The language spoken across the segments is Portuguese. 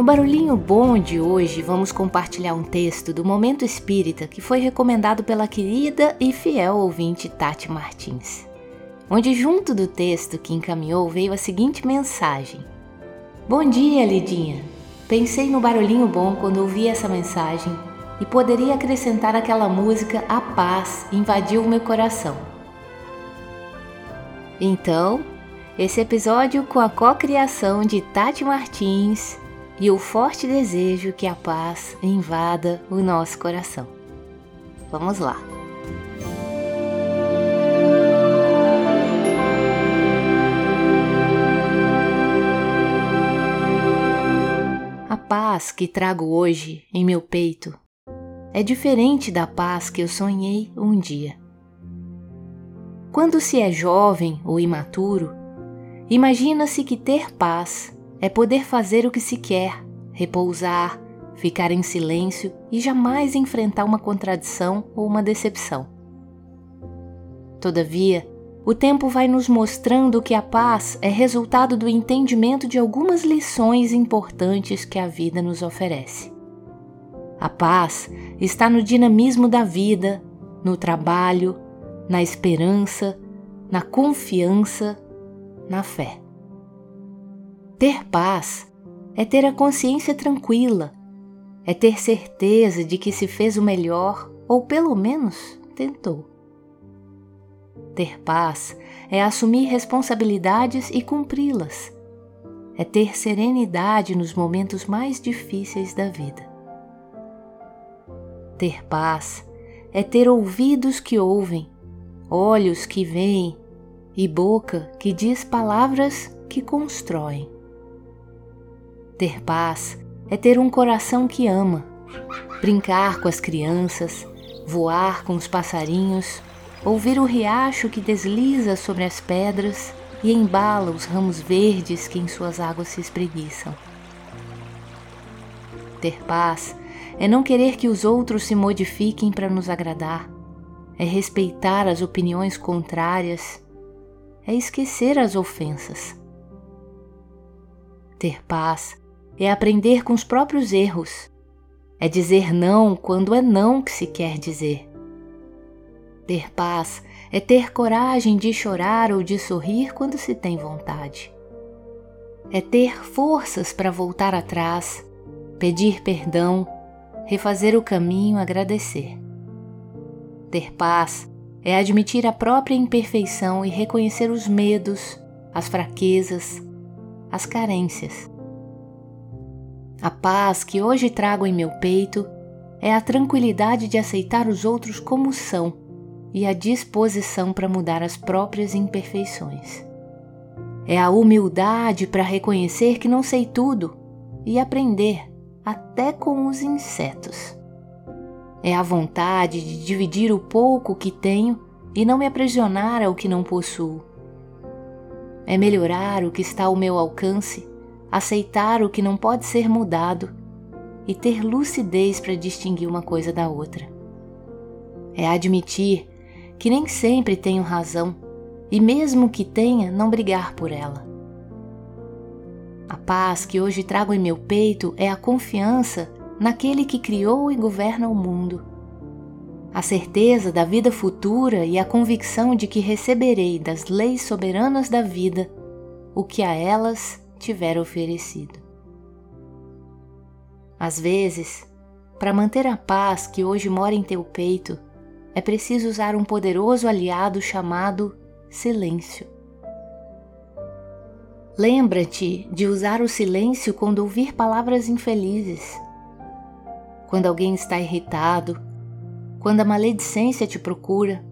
No Barulhinho Bom de hoje, vamos compartilhar um texto do Momento Espírita que foi recomendado pela querida e fiel ouvinte Tati Martins. Onde, junto do texto que encaminhou, veio a seguinte mensagem: Bom dia, Lidinha! Pensei no Barulhinho Bom quando ouvi essa mensagem e poderia acrescentar aquela música A Paz invadiu meu coração. Então, esse episódio com a co-criação de Tati Martins e o forte desejo que a paz invada o nosso coração. Vamos lá! A paz que trago hoje em meu peito é diferente da paz que eu sonhei um dia. Quando se é jovem ou imaturo, imagina-se que ter paz é poder fazer o que se quer, repousar, ficar em silêncio e jamais enfrentar uma contradição ou uma decepção. Todavia, o tempo vai nos mostrando que a paz é resultado do entendimento de algumas lições importantes que a vida nos oferece. A paz está no dinamismo da vida, no trabalho, na esperança, na confiança, na fé. Ter paz é ter a consciência tranquila, é ter certeza de que se fez o melhor ou pelo menos tentou. Ter paz é assumir responsabilidades e cumpri-las. É ter serenidade nos momentos mais difíceis da vida. Ter paz é ter ouvidos que ouvem, olhos que veem e boca que diz palavras que constroem. Ter paz é ter um coração que ama, brincar com as crianças, voar com os passarinhos, ouvir o riacho que desliza sobre as pedras e embala os ramos verdes que em suas águas se espreguiçam. Ter paz é não querer que os outros se modifiquem para nos agradar, é respeitar as opiniões contrárias, é esquecer as ofensas. Ter paz é aprender com os próprios erros. É dizer não quando é não que se quer dizer. Ter paz é ter coragem de chorar ou de sorrir quando se tem vontade. É ter forças para voltar atrás, pedir perdão, refazer o caminho, agradecer. Ter paz é admitir a própria imperfeição e reconhecer os medos, as fraquezas, as carências. A paz que hoje trago em meu peito é a tranquilidade de aceitar os outros como são e a disposição para mudar as próprias imperfeições. É a humildade para reconhecer que não sei tudo e aprender até com os insetos. É a vontade de dividir o pouco que tenho e não me aprisionar ao que não possuo. É melhorar o que está ao meu alcance aceitar o que não pode ser mudado e ter lucidez para distinguir uma coisa da outra. É admitir que nem sempre tenho razão e, mesmo que tenha, não brigar por ela. A paz que hoje trago em meu peito é a confiança naquele que criou e governa o mundo. A certeza da vida futura e a convicção de que receberei das leis soberanas da vida o que a elas tiver oferecido. Às vezes, para manter a paz que hoje mora em teu peito, é preciso usar um poderoso aliado chamado silêncio. Lembra-te de usar o silêncio quando ouvir palavras infelizes, quando alguém está irritado, quando a maledicência te procura,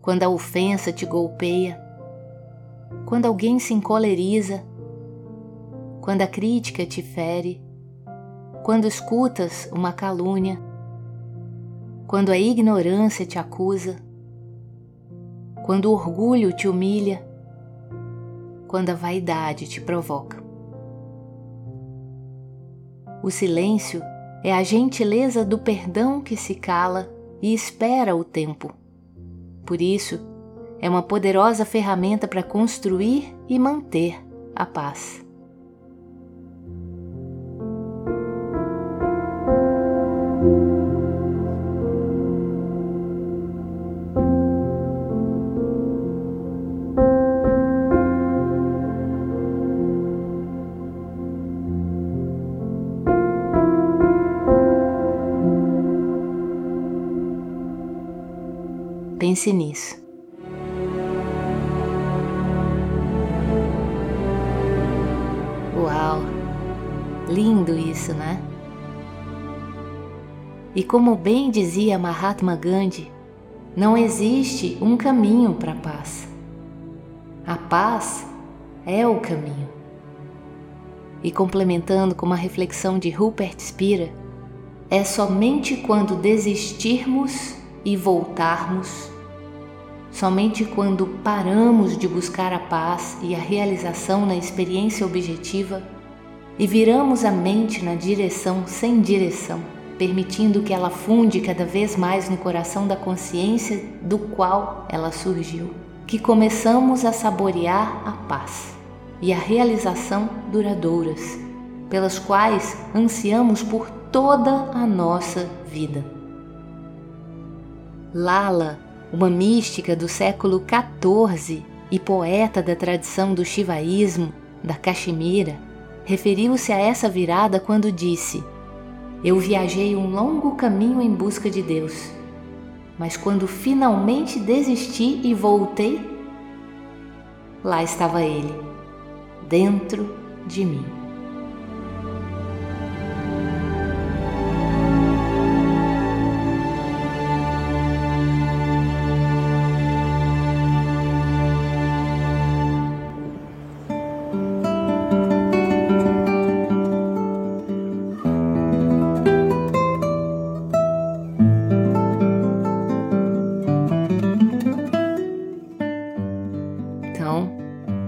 quando a ofensa te golpeia, quando alguém se encoleriza, quando a crítica te fere, quando escutas uma calúnia, quando a ignorância te acusa, quando o orgulho te humilha, quando a vaidade te provoca. O silêncio é a gentileza do perdão que se cala e espera o tempo. Por isso, é uma poderosa ferramenta para construir e manter a paz. Pense nisso. Uau! Lindo isso, né? E como bem dizia Mahatma Gandhi, não existe um caminho para a paz. A paz é o caminho. E complementando com uma reflexão de Rupert Spira, é somente quando desistirmos e voltarmos, somente quando paramos de buscar a paz e a realização na experiência objetiva e viramos a mente na direção sem direção, permitindo que ela funde cada vez mais no coração da consciência do qual ela surgiu, que começamos a saborear a paz e a realização duradouras, pelas quais ansiamos por toda a nossa vida. Lala, uma mística do século XIV e poeta da tradição do shivaísmo, da Caxemira, referiu-se a essa virada quando disse: Eu viajei um longo caminho em busca de Deus, mas quando finalmente desisti e voltei, lá estava Ele, dentro de mim.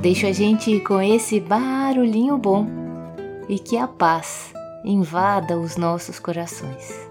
Deixo a gente com esse barulhinho bom e que a paz invada os nossos corações.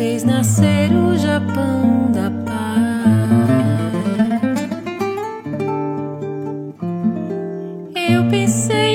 Fez nascer o Japão Eu pensei